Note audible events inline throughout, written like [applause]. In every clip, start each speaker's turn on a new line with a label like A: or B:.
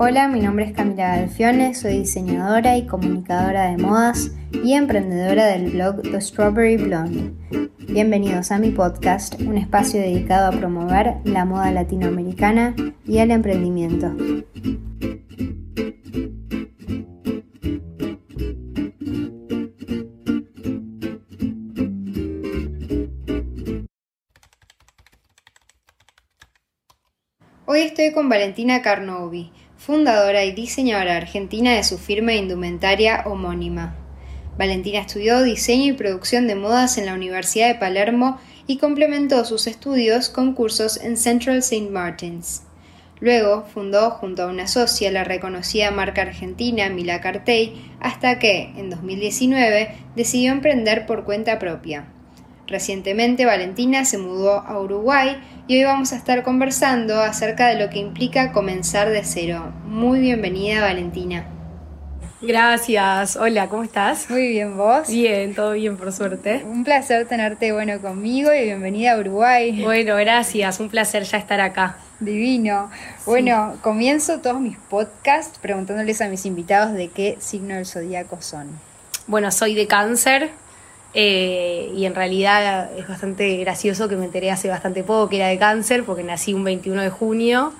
A: Hola, mi nombre es Camila Galfione, soy diseñadora y comunicadora de modas y emprendedora del blog The Strawberry Blonde. Bienvenidos a mi podcast, un espacio dedicado a promover la moda latinoamericana y el emprendimiento. Hoy estoy con Valentina Carnovi, fundadora y diseñadora argentina de su firma indumentaria homónima. Valentina estudió diseño y producción de modas en la Universidad de Palermo y complementó sus estudios con cursos en Central St. Martins. Luego fundó junto a una socia la reconocida marca argentina Mila Cartey hasta que, en 2019, decidió emprender por cuenta propia. Recientemente Valentina se mudó a Uruguay y hoy vamos a estar conversando acerca de lo que implica comenzar de cero. Muy bienvenida Valentina.
B: Gracias, hola, ¿cómo estás?
A: Muy bien, ¿vos?
B: Bien, todo bien por suerte.
A: Un placer tenerte bueno conmigo y bienvenida a Uruguay.
B: Bueno, gracias, un placer ya estar acá.
A: Divino. Bueno, comienzo todos mis podcasts preguntándoles a mis invitados de qué signo del zodíaco son.
B: Bueno, soy de cáncer, eh, y en realidad es bastante gracioso que me enteré hace bastante poco que era de cáncer, porque nací un 21 de junio,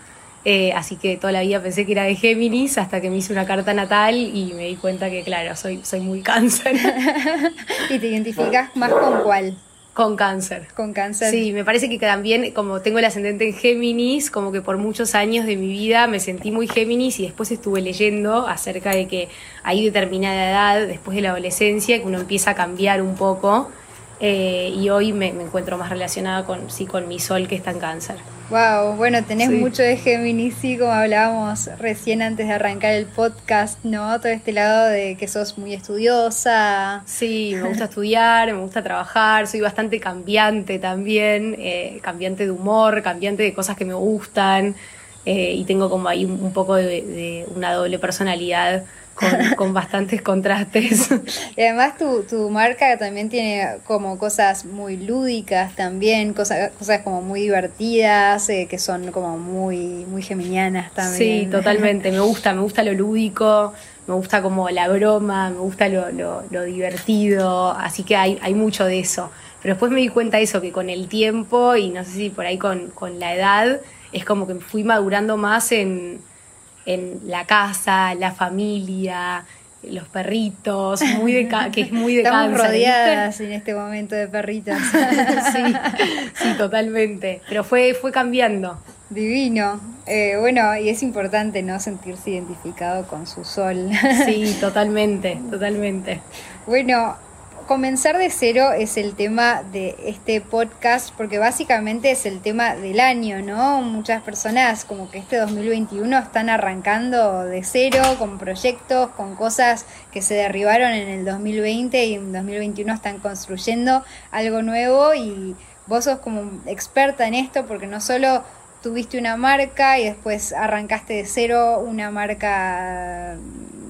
B: eh, así que toda la vida pensé que era de Géminis, hasta que me hice una carta natal y me di cuenta que, claro, soy, soy muy cáncer. [laughs]
A: ¿Y te identificas más con cuál?
B: Con cáncer.
A: Con cáncer.
B: Sí, me parece que también, como tengo el ascendente en Géminis, como que por muchos años de mi vida me sentí muy Géminis y después estuve leyendo acerca de que hay determinada edad, después de la adolescencia, que uno empieza a cambiar un poco eh, y hoy me, encuentro más relacionada con, sí, con mi sol que está en cáncer.
A: Wow, bueno, tenés mucho de Géminis, sí, como hablábamos recién antes de arrancar el podcast, ¿no? Todo este lado de que sos muy estudiosa.
B: Sí, me gusta estudiar, me gusta trabajar, soy bastante cambiante también, eh, cambiante de humor, cambiante de cosas que me gustan, eh, y tengo como ahí un, poco de una doble personalidad con, bastantes contrastes. [laughs]
A: Y además tu, tu, marca también tiene como cosas muy lúdicas también, cosas, cosas como muy divertidas, eh, que son como muy, muy geminianas también.
B: Sí, totalmente, me gusta, me gusta lo lúdico, me gusta como la broma, me gusta lo, lo, divertido, así que hay, hay mucho de eso. Pero después me di cuenta de eso, que con el tiempo y no sé si por ahí con, con la edad, es como que fui madurando más en en la casa, la familia, los perritos, muy de que es muy de
A: Estamos rodeadas en este momento de perritos. [laughs]
B: sí, sí, totalmente. Pero fue, fue cambiando.
A: Divino. Eh, bueno, y es importante no sentirse identificado con su sol.
B: sí, [laughs] totalmente, totalmente.
A: Bueno, comenzar de cero es el tema de este podcast porque básicamente es el tema del año, ¿no? Muchas personas como que este 2021 están arrancando de cero con proyectos, con cosas que se derribaron en el 2020 y en 2021 están construyendo algo nuevo y vos sos como experta en esto porque no solo tuviste una marca y después arrancaste de cero una marca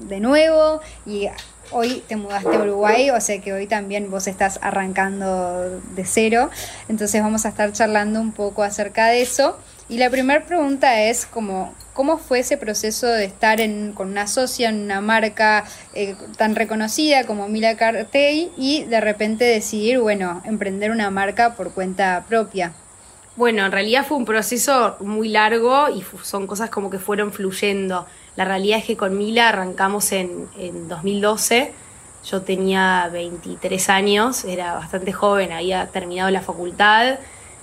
A: de nuevo y hoy te mudaste a Uruguay, o sea que hoy también vos estás arrancando de cero. Entonces vamos a estar charlando un poco acerca de eso. Y la primera pregunta es como, ¿cómo fue ese proceso de estar en, con una socia en una marca eh, tan reconocida como Mila Cartey y de repente decidir, bueno, emprender una marca por cuenta propia?
B: Bueno, en realidad fue un proceso muy largo y son cosas como que fueron fluyendo. La realidad es que con Mila arrancamos en, 2012. Yo tenía 23 años, era bastante joven, había terminado la facultad.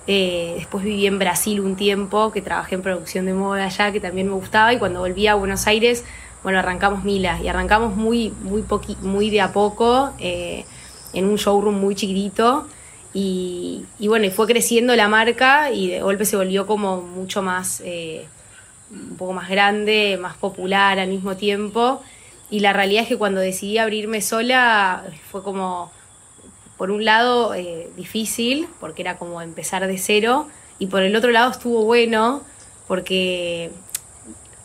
B: Eh, después viví en Brasil un tiempo, que trabajé en producción de moda allá, que también me gustaba. Y cuando volví a Buenos Aires, bueno, arrancamos Mila. Y arrancamos muy, muy, muy de a poco, eh, en un showroom muy chiquitito. Y, bueno, y fue creciendo la marca y de golpe se volvió como mucho más eh, un poco más grande, más popular al mismo tiempo. Y la realidad es que cuando decidí abrirme sola fue como, por un lado, eh, difícil, porque era como empezar de cero, y por el otro lado estuvo bueno, porque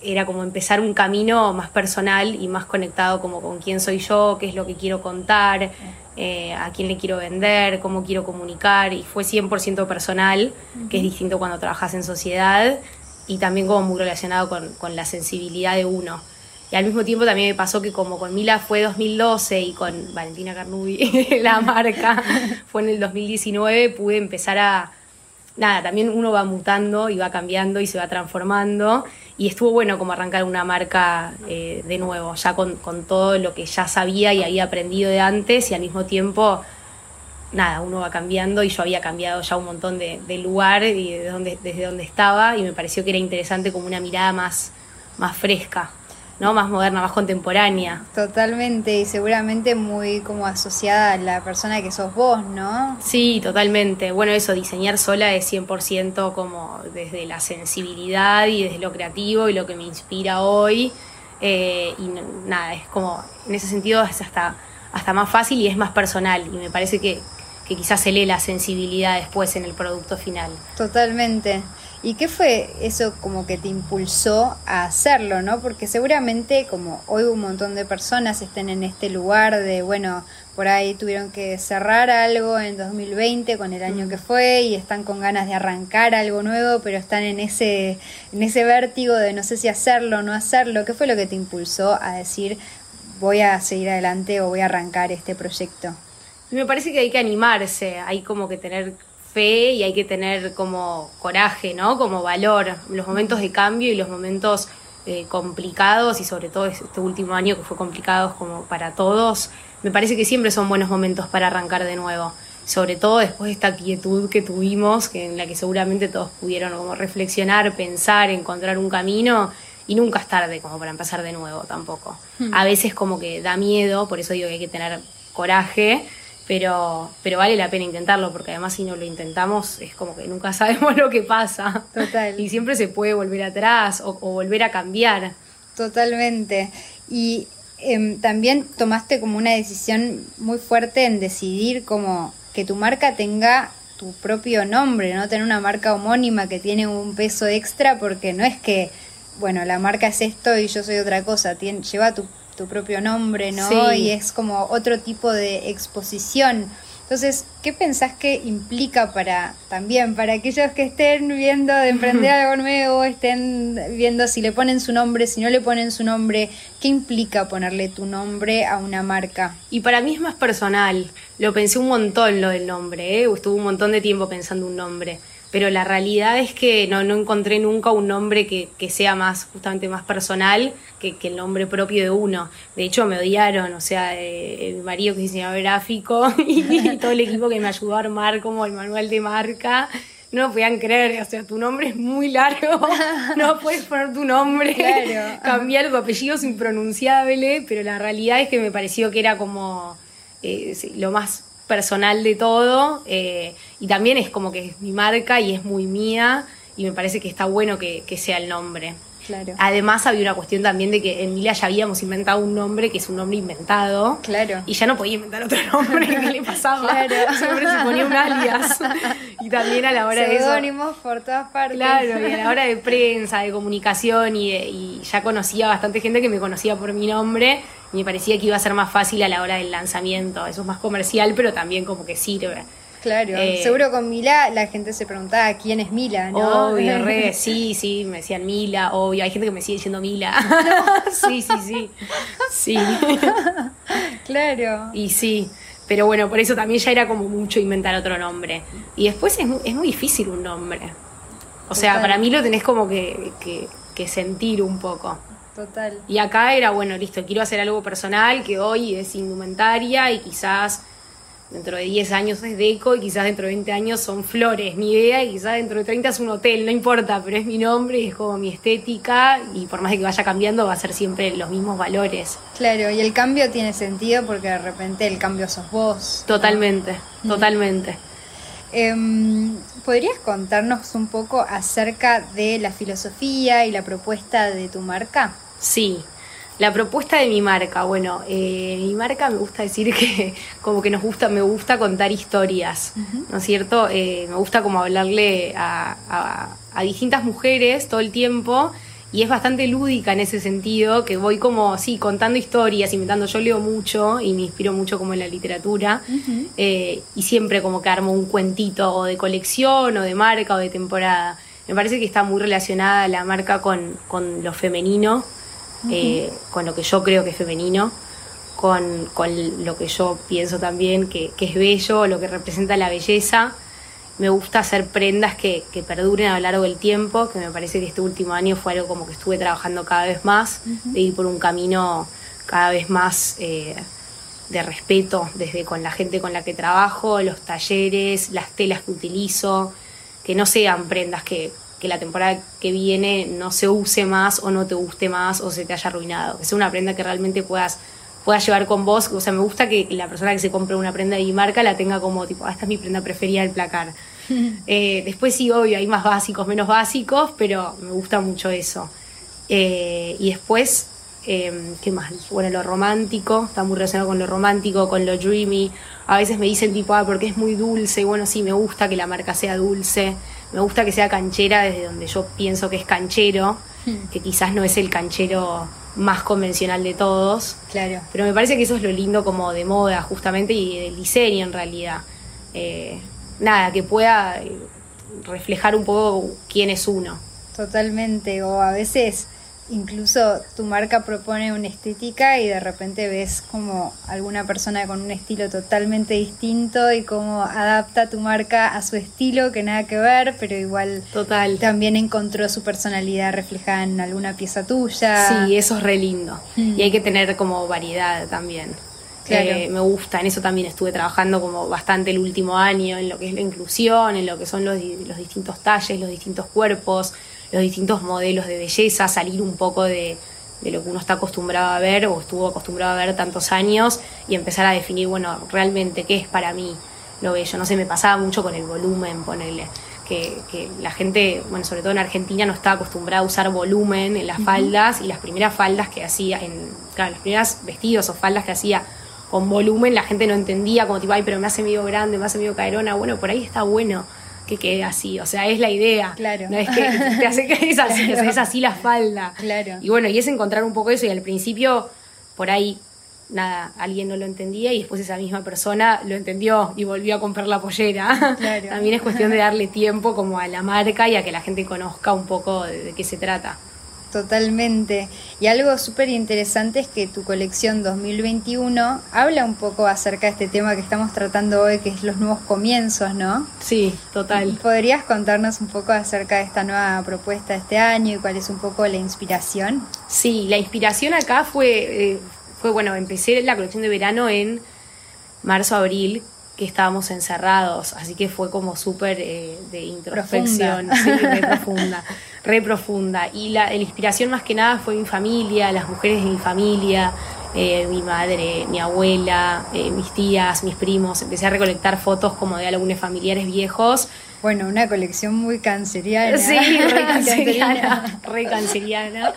B: era como empezar un camino más personal y más conectado como con quién soy yo, qué es lo que quiero contar, eh, a quién le quiero vender, cómo quiero comunicar, y fue 100% personal, que es distinto cuando trabajas en sociedad, y también como muy relacionado con, con la sensibilidad de uno. Y al mismo tiempo también me pasó que como con Mila fue 2012 y con Valentina Carnubi, [laughs] la marca, [laughs] fue en el 2019, pude empezar a... Nada, también uno va mutando y va cambiando y se va transformando. Y estuvo bueno como arrancar una marca eh, de nuevo, ya con, con todo lo que ya sabía y había aprendido de antes y al mismo tiempo nada, uno va cambiando y yo había cambiado ya un montón de, de lugar y de donde, desde donde estaba y me pareció que era interesante como una mirada más, más fresca. ¿no? Más moderna, más contemporánea.
A: Totalmente, y seguramente muy como asociada a la persona que sos vos, ¿no?
B: Sí, totalmente. Bueno, eso, diseñar sola es 100% como desde la sensibilidad y desde lo creativo y lo que me inspira hoy. Eh, y nada, es como, en ese sentido es hasta, hasta más fácil y es más personal. Y me parece que, que quizás se lee la sensibilidad después en el producto final.
A: Totalmente. ¿Y qué fue eso como que te impulsó a hacerlo, no? Porque seguramente como hoy un montón de personas estén en este lugar de, bueno, por ahí tuvieron que cerrar algo en 2020 con el año que fue y están con ganas de arrancar algo nuevo, pero están en ese en ese vértigo de no sé si hacerlo o no hacerlo. ¿Qué fue lo que te impulsó a decir voy a seguir adelante o voy a arrancar este proyecto?
B: Me parece que hay que animarse, hay como que tener fe y hay que tener como coraje, ¿no? Como valor. Los momentos de cambio y los momentos eh, complicados y sobre todo este último año que fue complicado como para todos, me parece que siempre son buenos momentos para arrancar de nuevo. Sobre todo después de esta quietud que tuvimos, que en la que seguramente todos pudieron como reflexionar, pensar, encontrar un camino y nunca es tarde como para empezar de nuevo tampoco. Hmm. A veces como que da miedo, por eso digo que hay que tener coraje, pero, pero vale la pena intentarlo, porque además si no lo intentamos es como que nunca [laughs] sabemos lo que pasa.
A: Total.
B: Y siempre se puede volver atrás o, o volver a cambiar.
A: Totalmente. Y eh, también tomaste como una decisión muy fuerte en decidir como que tu marca tenga tu propio nombre, no tener una marca homónima que tiene un peso extra, porque no es que, bueno, la marca es esto y yo soy otra cosa, tiene, lleva tu tu propio nombre, ¿no? Y es como otro tipo de exposición. Entonces, ¿qué pensás que implica para también, para aquellos que estén viendo de emprender [laughs] algo nuevo, estén viendo si le ponen su nombre, si no le ponen su nombre, qué implica ponerle tu nombre a una marca?
B: Y para mí es más personal. Lo pensé un montón lo del nombre, ¿eh? Estuve un montón de tiempo pensando un nombre pero la realidad es que no, no encontré nunca un nombre que, que sea más, justamente más personal que, que, el nombre propio de uno. De hecho, me odiaron, o sea, eh, el marido que es diseñador gráfico [laughs] y todo el equipo que me ayudó a armar como el manual de marca. No lo podían creer, o sea, tu nombre es muy largo, [laughs] no puedes poner tu nombre,
A: claro. [laughs]
B: cambiar tu apellido es impronunciable, pero la realidad es que me pareció que era como eh, lo más personal de todo eh, y también es como que es mi marca y es muy mía y me parece que está bueno que, que sea el nombre.
A: Claro.
B: Además había una cuestión también de que en Mila ya habíamos inventado un nombre que es un nombre inventado.
A: Claro.
B: Y ya no podía inventar otro nombre que le pasaba. [laughs]
A: Claro. [laughs]
B: Siempre se ponía un alias. Y también a la hora de eso.
A: Por todas partes.
B: Claro, y a la hora de [laughs] prensa, de comunicación y, de, y ya conocía bastante gente que me conocía por mi nombre y me parecía que iba a ser más fácil a la hora del lanzamiento. Eso es más comercial, pero también como que sirve.
A: Claro, eh, seguro con Mila la gente se preguntaba quién es Mila, ¿no?
B: Obvio, re, [laughs] sí, sí, me decían Mila, obvio, hay gente que me sigue diciendo Mila. [laughs] [laughs] sí, sí, sí. Sí.
A: claro.
B: Y sí, pero bueno, por eso también ya era como mucho inventar otro nombre. Y después es, es muy difícil un nombre. O sea, Total. para mí lo tenés como que, que, que sentir un poco.
A: Total.
B: Y acá era, bueno, listo, quiero hacer algo personal que hoy es indumentaria y quizás dentro de 10 años es deco y quizás dentro de 20 años son flores, mi idea, y quizás dentro de 30 es un hotel, no importa, pero es mi nombre y es como mi estética y por más de que vaya cambiando va a ser siempre los mismos valores.
A: Claro, y el cambio tiene sentido porque de repente el cambio sos vos.
B: Totalmente,
A: ¿no?
B: totalmente.
A: Eh, ¿Podrías contarnos un poco acerca de la filosofía y la propuesta de tu marca?
B: Sí, la propuesta de mi marca, bueno, eh, mi marca me gusta decir que [laughs] como que nos gusta, me gusta contar historias, uh -huh. ¿no es cierto? Eh, me gusta como hablarle a, a, a, distintas mujeres todo el tiempo y es bastante lúdica en ese sentido, que voy como, sí, contando historias, inventando, yo leo mucho y me inspiro mucho como en la literatura uh -huh. eh, y siempre como que armo un cuentito o de colección o de marca o de temporada. me parece que está muy relacionada la marca con, con lo femenino, eh, con lo que yo creo que es femenino, con, con lo que yo pienso también que, que, es bello, lo que representa la belleza. Me gusta hacer prendas que, que, perduren a lo largo del tiempo, que me parece que este último año fue algo como que estuve trabajando cada vez más, de ir por un camino cada vez más eh, de respeto, desde con la gente con la que trabajo, los talleres, las telas que utilizo, que no sean prendas que, que la temporada que viene no se use más o no te guste más o se te haya arruinado. Que sea una prenda que realmente puedas, puedas llevar con vos. O sea, me gusta que la persona que se compre una prenda de mi marca la tenga como tipo, ah, esta es mi prenda preferida del placar. [laughs] eh, después sí, obvio, hay más básicos, menos básicos, pero me gusta mucho eso. Eh, y después, eh, ¿qué más? Bueno, lo romántico, está muy relacionado con lo romántico, con lo dreamy. A veces me dicen tipo, ah, porque es muy dulce. Bueno, sí, me gusta que la marca sea dulce me gusta que sea canchera desde donde yo pienso que es canchero, hmm. que quizás no es el canchero más convencional de todos.
A: Claro.
B: Pero me parece que eso es lo lindo como de moda, justamente, y del diseño en realidad. Eh, nada, que pueda eh, reflejar un poco quién es uno.
A: Totalmente, o a veces incluso tu marca propone una estética y de repente ves como alguna persona con un estilo totalmente distinto y cómo adapta tu marca a su estilo que nada que ver, pero igual
B: Total.
A: también encontró su personalidad reflejada en alguna pieza tuya.
B: Sí, eso es re lindo. Mm. Y hay que tener como variedad también. Claro. Eh, me gusta, en eso también estuve trabajando como bastante el último año, en lo que es la inclusión, en lo que son los, los distintos talles, los distintos cuerpos, los distintos modelos de belleza, salir un poco de, de lo que uno está acostumbrado a ver o estuvo acostumbrado a ver tantos años y empezar a definir, bueno, realmente qué es para mí lo bello. No sé, me pasaba mucho con el volumen, ponerle. Que, que, la gente, bueno, sobre todo en Argentina, no estaba acostumbrada a usar volumen en las faldas y las primeras faldas que hacía, en, claro, los primeros vestidos o faldas que hacía con volumen, la gente no entendía, como tipo, ay, pero me hace medio grande, me hace medio caerona. Bueno, por ahí está bueno que quede así, o sea, es la idea.
A: Claro.
B: No es que [laughs] te hace que es así, es así la falda.
A: Claro.
B: Y bueno, y es encontrar un poco eso y al principio por ahí nada, alguien no lo entendía y después esa misma persona lo entendió y volvió a comprar la pollera.
A: Claro.
B: También es cuestión de darle tiempo como a la marca y a que la gente conozca un poco de, de qué se trata.
A: Totalmente. Y algo súper interesante es que tu colección 2021 habla un poco acerca de este tema que estamos tratando hoy, que es los nuevos comienzos, ¿no?
B: Sí, total.
A: ¿Podrías contarnos un poco acerca de esta nueva propuesta de este año y cuál es un poco la inspiración?
B: Sí, la inspiración acá fue, eh, fue bueno, empecé la colección de verano en marzo-abril, que estábamos encerrados, así que fue como súper eh, de introspección,
A: profunda.
B: Sí, re profunda, re profunda. Y la, la, inspiración más que nada fue mi familia, las mujeres de mi familia, eh, mi madre, mi abuela, eh, mis tías, mis primos. Empecé a recolectar fotos como de algunos familiares viejos.
A: Bueno, una colección muy canceriana.
B: Sí, re [laughs] canceriana, re canceriana.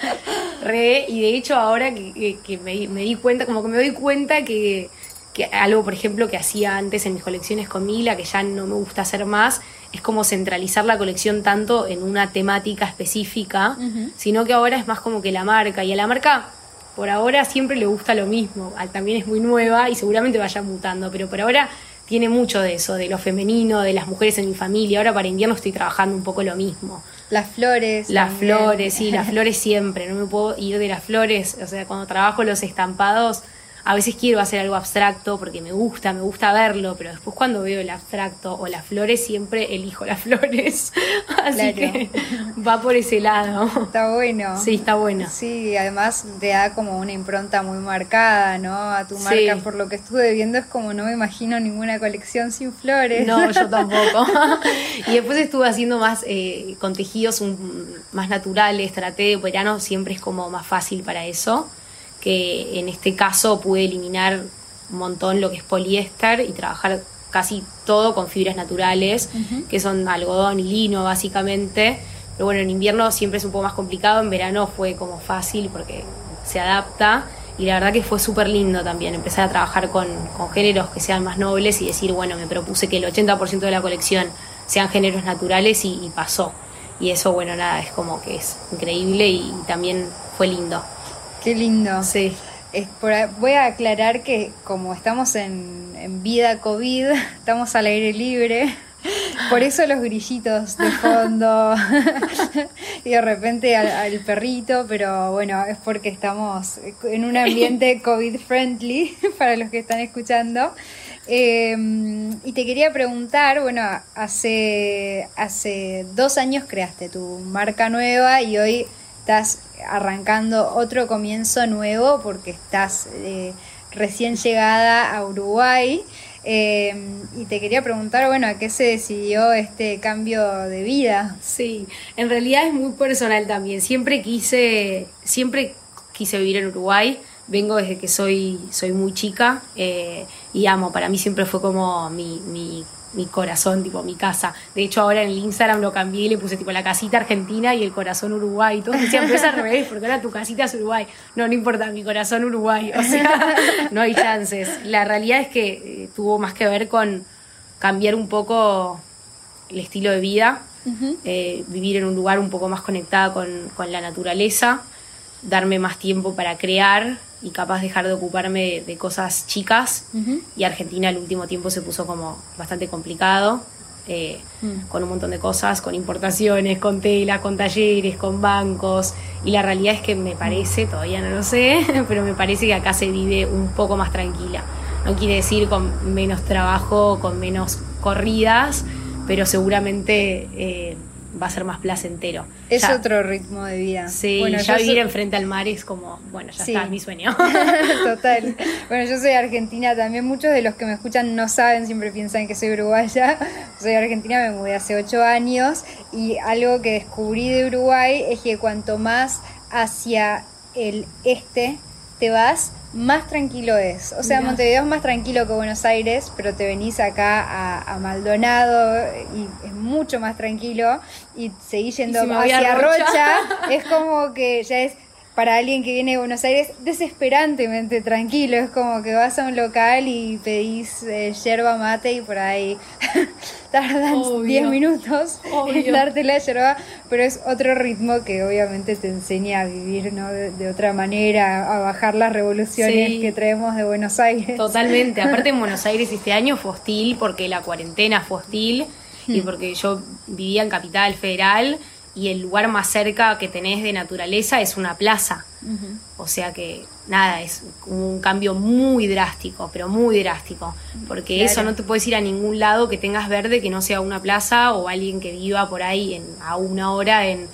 B: Re, y de hecho ahora que, que, que me, me di cuenta, como que me doy cuenta que que algo, por ejemplo, que hacía antes en mis colecciones con Mila, que ya no me gusta hacer más, es como centralizar la colección tanto en una temática específica, uh -huh. sino que ahora es más como que la marca, y a la marca por ahora siempre le gusta lo mismo, también es muy nueva y seguramente vaya mutando, pero por ahora tiene mucho de eso, de lo femenino, de las mujeres en mi familia, ahora para invierno estoy trabajando un poco lo mismo.
A: Las flores.
B: Las también. flores, sí, las [laughs] flores siempre, no me puedo ir de las flores, o sea, cuando trabajo los estampados, a veces quiero hacer algo abstracto porque me gusta, me gusta verlo, pero después cuando veo el abstracto o las flores siempre elijo las [laughs] flores. Así
A: Claro.
B: que va por ese lado.
A: Está bueno.
B: Sí, está bueno.
A: Sí, además te da como una impronta muy marcada, ¿no? A tu marca,
B: Sí.
A: por lo que estuve viendo es como no me imagino ninguna colección sin flores.
B: No, yo [laughs] tampoco. y después estuve haciendo más eh, con tejidos un- más naturales, traté de verano, siempre es como más fácil para eso. Que en este caso pude eliminar un montón lo que es poliéster y trabajar casi todo con fibras naturales, que son algodón y lino básicamente. Pero bueno, en invierno siempre es un poco más complicado, en verano fue como fácil porque se adapta. Y la verdad que fue súper lindo también empezar a trabajar con, con géneros que sean más nobles y decir, bueno, me propuse que el 80% de la colección sean géneros naturales y, y pasó. Y eso, bueno, nada, es como que es increíble y, también fue lindo.
A: Qué lindo.
B: Sí,
A: Es por ahí- voy a aclarar que como estamos en, en vida COVID, [laughs] estamos al aire libre. Por eso los grillitos de fondo [laughs] y de repente al, perrito, pero bueno, es porque estamos en un ambiente [laughs] COVID friendly para los que están escuchando. Em, y te quería preguntar, bueno, hace, hace dos años creaste tu marca nueva y hoy estás arrancando otro comienzo nuevo porque estás eh, recién llegada a Uruguay. Em, y te quería preguntar, bueno, ¿a qué se decidió este cambio de vida?
B: Sí, en realidad es muy personal también. Siempre quise, siempre quise vivir en Uruguay. Vengo desde que soy, soy muy chica eh, y amo. Para mí siempre fue como mi, mi mi corazón, tipo mi casa. De hecho, ahora en el Instagram lo cambié y le puse tipo la casita argentina y el corazón Uruguay. Todos decían, pero es al revés, porque ahora tu casita es Uruguay. No, no importa, mi corazón Uruguay. O sea, [laughs] no hay chances. La realidad es que eh, tuvo más que ver con cambiar un poco el estilo de vida, eh, vivir en un lugar un poco más conectada con, con la naturaleza, darme más tiempo para crear y capaz dejar de ocuparme de, cosas chicas. Y Argentina el último tiempo se puso como bastante complicado, eh, mm. con un montón de cosas, con importaciones, con tela, con talleres, con bancos. Y la realidad es que me parece, todavía no lo sé, [laughs] pero me parece que acá se vive un poco más tranquila. No quiere decir con menos trabajo, con menos corridas, pero seguramente... Eh, va a ser más placentero.
A: Es otro ritmo de vida.
B: Sí, bueno, ya vivir enfrente al mar es como, bueno, ya está, mi sueño. [laughs] [laughs]
A: Total. Bueno, yo soy argentina también. Muchos de los que me escuchan no saben, siempre piensan que soy uruguaya. [laughs] Soy argentina, me mudé hace ocho años y algo que descubrí de Uruguay es que cuanto más hacia el este te vas, más tranquilo es. O sea, Montevideo es más tranquilo que Buenos Aires, pero te venís acá a, Maldonado y es mucho más tranquilo y seguís yendo hacia Rocha, [laughs] es como que ya es para alguien que viene de Buenos Aires desesperantemente tranquilo. Es como que vas a un local y pedís eh, yerba mate y por ahí [laughs] tardan 10 minutos en darte la yerba, pero es otro ritmo que obviamente te enseña a vivir ¿no? de, otra manera, a bajar las revoluciones que traemos de Buenos Aires.
B: Totalmente. [laughs] Aparte en Buenos Aires este año fue hostil porque la cuarentena fue hostil y hmm. porque yo vivía en Capital Federal y el lugar más cerca que tenés de naturaleza es una plaza. O sea que nada, es un cambio muy drástico, pero muy drástico, porque eso no te puedes ir a ningún lado que tengas verde que no sea una plaza o alguien que viva por ahí en, a una hora en,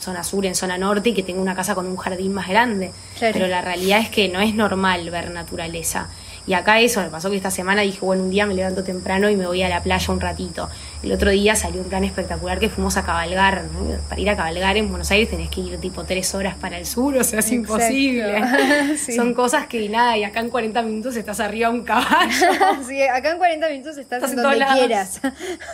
B: zona sur, en zona norte y que tenga una casa con un jardín más grande. Pero la realidad es que no es normal ver naturaleza. Y acá eso, me pasó que esta semana dije, bueno, un día me levanto temprano y me voy a la playa un ratito. El otro día salió un plan espectacular que fuimos a cabalgar. Para ir a cabalgar en Buenos Aires tenés que ir tipo tres horas para el sur, o sea, es imposible. [laughs] Son cosas que nada, y acá en 40 minutos estás arriba de un caballo. [laughs]
A: sí, acá en 40 minutos estás, en donde quieras.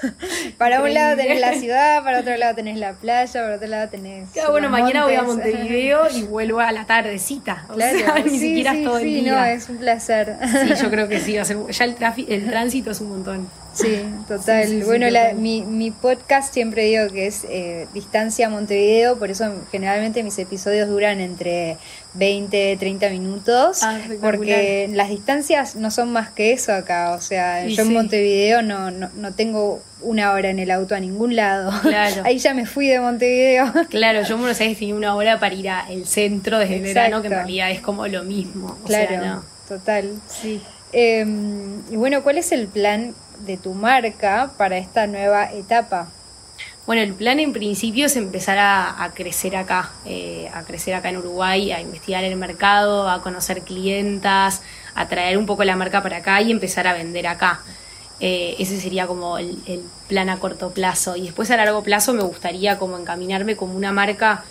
A: [laughs] para un lado tenés la ciudad, para otro lado tenés la playa, para otro lado tenés.
B: bueno, mañana voy a Montevideo y vuelvo a la tardecita. O sea, ni siquiera todo el día.
A: no, es un placer.
B: Sí, yo creo que sí, ya el, el tránsito es un montón.
A: Sí, total. bueno, mi, mi, podcast siempre digo que es eh, Distancia Montevideo, por eso generalmente mis episodios duran entre 20, 30 minutos, ah, porque las distancias no son más que eso acá, o sea, yo en Montevideo no, no, no, tengo una hora en el auto a ningún lado. Claro. [laughs] Ahí ya me fui de Montevideo. [laughs]
B: Claro, yo en Buenos Aires tenía una hora para ir al centro desde el verano, que en realidad es como lo mismo.
A: claro, total. Sí. Em, y bueno, ¿cuál es el plan de tu marca para esta nueva etapa?
B: Bueno, el plan en principio es empezar a, crecer acá, eh, a crecer acá en Uruguay, a investigar el mercado, a conocer clientas, a traer un poco la marca para acá y empezar a vender acá. Eh, ese sería como el, el, plan a corto plazo. Y después a largo plazo me gustaría como encaminarme como una marca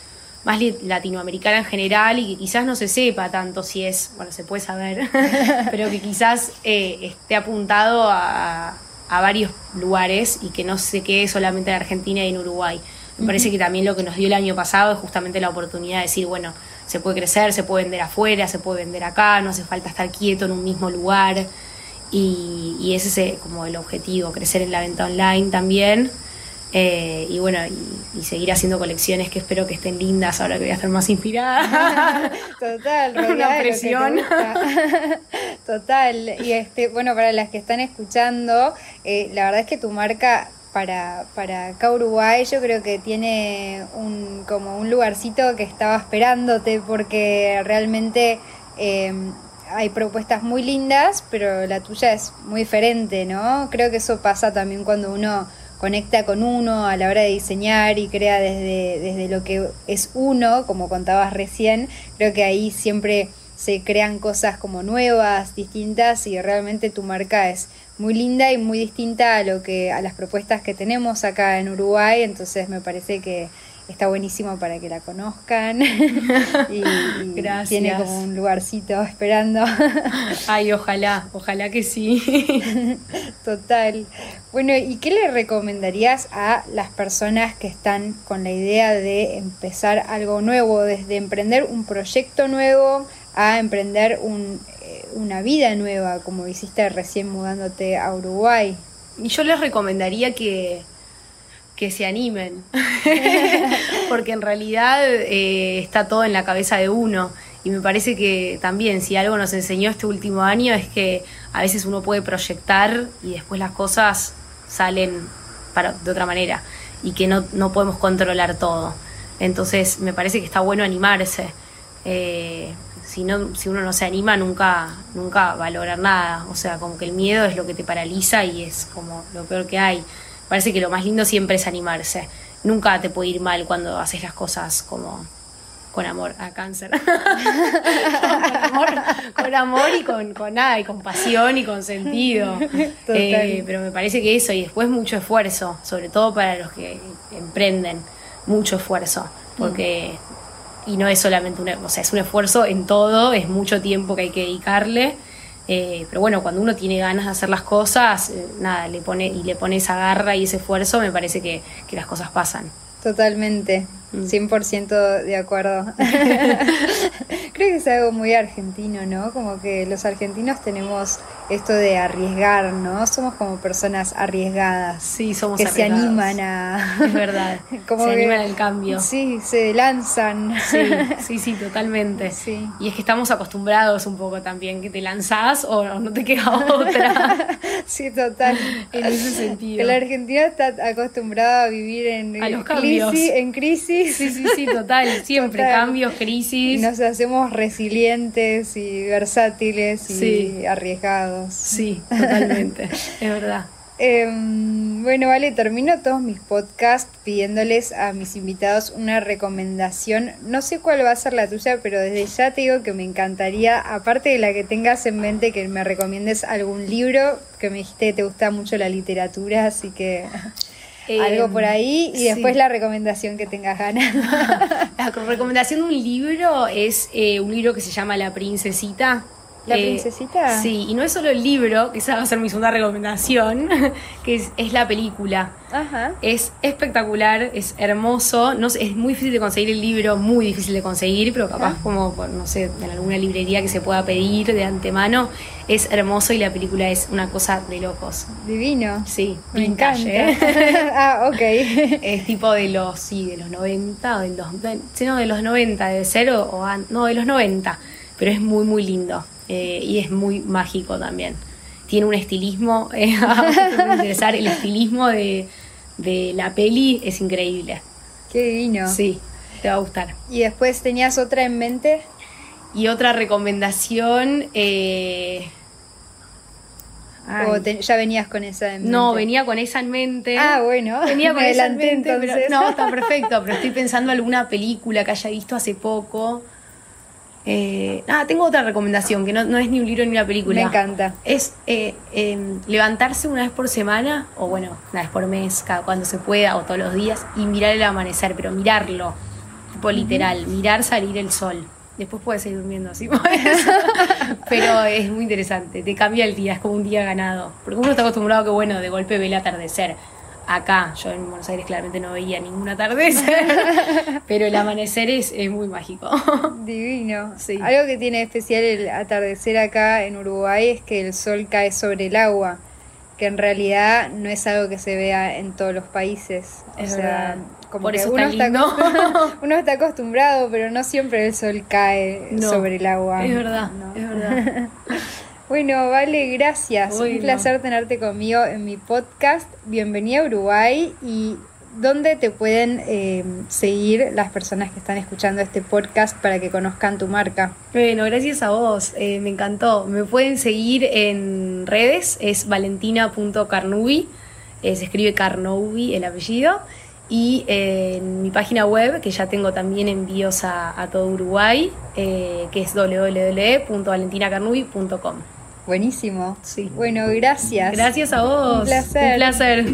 B: más latinoamericana en general y que quizás no se sepa tanto si es, bueno, se puede saber, [laughs] pero que quizás eh, esté apuntado a, a, varios lugares y que no se quede solamente en Argentina y en Uruguay. Me parece que también lo que nos dio el año pasado es justamente la oportunidad de decir, bueno, se puede crecer, se puede vender afuera, se puede vender acá, no hace falta estar quieto en un mismo lugar. Y, y ese es como el objetivo, crecer en la venta online también. Eh, y bueno, y, seguir haciendo colecciones que espero que estén lindas ahora que voy a estar más inspirada. [laughs]
A: Total, [laughs]
B: una presión. [laughs]
A: Total. Y este, bueno, para las que están escuchando, eh, la verdad es que tu marca para, para acá Uruguay yo creo que tiene un, como un lugarcito que estaba esperándote porque realmente eh, hay propuestas muy lindas, pero la tuya es muy diferente, ¿no? Creo que eso pasa también cuando uno conecta con uno a la hora de diseñar y crea desde, desde lo que es uno, como contabas recién, creo que ahí siempre se crean cosas como nuevas, distintas y realmente tu marca es muy linda y muy distinta a lo que a las propuestas que tenemos acá en Uruguay, entonces me parece que está buenísimo para que la conozcan [laughs] y, tiene como un lugarcito esperando. [laughs]
B: Ay, ojalá, ojalá que sí. [laughs]
A: Total. Bueno, ¿y qué le recomendarías a las personas que están con la idea de empezar algo nuevo, desde emprender un proyecto nuevo a emprender un, eh, una vida nueva, como hiciste recién mudándote a Uruguay?
B: Y yo les recomendaría que que se animen, porque en realidad eh, está todo en la cabeza de uno. Y me parece que también si algo nos enseñó este último año es que a veces uno puede proyectar y después las cosas salen para, de otra manera y que no, no podemos controlar todo. Entonces me parece que está bueno animarse. Eh, si, no, si uno no se anima nunca, nunca va nada. O sea, como que el miedo es lo que te paraliza y es como lo peor que hay parece que lo más lindo siempre es animarse. Nunca te puede ir mal cuando haces las cosas como con amor a cáncer. [laughs] con, amor, y con, con, nada, y con pasión y con sentido. Eh, pero me parece que eso, y después mucho esfuerzo, sobre todo para los que emprenden, mucho esfuerzo, porque, y no es solamente un, o sea, es un esfuerzo en todo, es mucho tiempo que hay que dedicarle eh, pero bueno, cuando uno tiene ganas de hacer las cosas, eh, nada, le pone, y le pone esa garra y ese esfuerzo, me parece que, que las cosas pasan.
A: Totalmente, 100% mm. de acuerdo. [laughs] Creo que es algo muy argentino, ¿no? Como que los argentinos tenemos esto de arriesgar, ¿no? Somos como personas arriesgadas.
B: Sí, somos
A: Que se animan a... [laughs]
B: Es verdad, [laughs] como se animan al cambio.
A: Sí, se lanzan.
B: Sí, [laughs] sí, sí, totalmente. Sí. Y es que estamos acostumbrados un poco también, que te lanzás o no te queda otra.
A: sí, total.
B: En ese sentido.
A: El argentino está acostumbrado a vivir en...
B: A los en
A: crisis.
B: Sí, sí, sí, total. Siempre cambios, crisis.
A: Y nos hacemos resilientes y versátiles y arriesgados.
B: Sí, [laughs] totalmente. es verdad.
A: Em, bueno, vale, termino todos mis podcasts pidiéndoles a mis invitados una recomendación. No sé cuál va a ser la tuya, pero desde ya te digo que me encantaría, aparte de la que tengas en mente, que me recomiendes algún libro, que me dijiste que te gusta mucho la literatura, así que algo por ahí y después la recomendación que tengas ganas. [laughs]
B: la recomendación de un libro es eh, un libro que se llama La Princesita
A: ¿La eh, princesita?
B: Sí, y no es solo el libro, que esa va a ser mi segunda recomendación, [laughs] que es, es la película. Ajá. Es espectacular, es hermoso, no es muy difícil de conseguir el libro, muy difícil de conseguir, pero capaz como, por, no sé, en alguna librería que se pueda pedir de antemano, es hermoso y la película es una cosa de locos.
A: Divino.
B: Sí,
A: me encanta. ¿eh? [laughs] ah, ok. [laughs]
B: Es tipo de los, sí, de los 90 o del dos, no, de los 90 debe ser, o, o no, de los 90, pero es muy, muy lindo. Eh, y es muy mágico también. Tiene un estilismo, [laughs] eh, interesar, el estilismo de, la peli es increíble.
A: Qué divino.
B: Sí, te va a gustar.
A: ¿Y después tenías otra en mente?
B: Y otra recomendación... Eh,
A: ¿O ya venías con esa en mente?
B: No, venía con esa en mente.
A: Ah, bueno.
B: Venía con esa en mente, pero no, está perfecto, pero estoy pensando en alguna película que haya visto hace poco eh, ah, tengo otra recomendación, que no, es ni un libro ni una película.
A: Me encanta.
B: Es eh, em, levantarse una vez por semana, o bueno, una vez por mes, cada cuando se pueda, o todos los días, y mirar el amanecer, pero mirarlo, tipo literal, mirar salir el sol. Después puedes seguir durmiendo así, [laughs] pero es muy interesante, te cambia el día, es como un día ganado. Porque uno está acostumbrado que, bueno, de golpe ve el atardecer acá, yo en Buenos Aires claramente no veía ningún atardecer, [laughs] pero el amanecer es, muy mágico. [laughs]
A: Divino. Sí. Algo que tiene especial el atardecer acá en Uruguay es que el sol cae sobre el agua, que en realidad no es algo que se vea en todos los países.
B: o sea,
A: como que uno, está [laughs] uno está acostumbrado, pero no siempre el sol cae sobre el agua.
B: Es verdad, es verdad.
A: Bueno, vale, gracias. Un placer tenerte conmigo en mi podcast. Bienvenida a Uruguay y ¿dónde te pueden eh, seguir las personas que están escuchando este podcast para que conozcan tu marca?
B: Bueno, gracias a vos, eh, me encantó. Me pueden seguir en redes, es valentina.carnubi, eh, se escribe Carnovi el apellido, y en mi página web, que ya tengo también envíos a, a todo Uruguay, que es www.valentinacarnubi.com.
A: Buenísimo. Sí. Bueno, gracias.
B: Gracias a vos. Un placer. Un placer.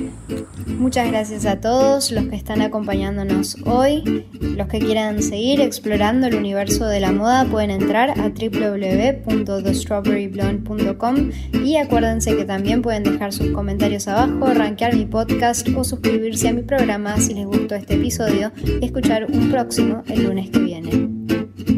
A: Muchas gracias a todos los que están acompañándonos hoy. Los que quieran seguir explorando el universo de la moda pueden entrar a www.thestrawberryblonde.com y acuérdense que también pueden dejar sus comentarios abajo, rankear mi podcast o suscribirse a mi programa si les gustó este episodio y escuchar un próximo el lunes que viene.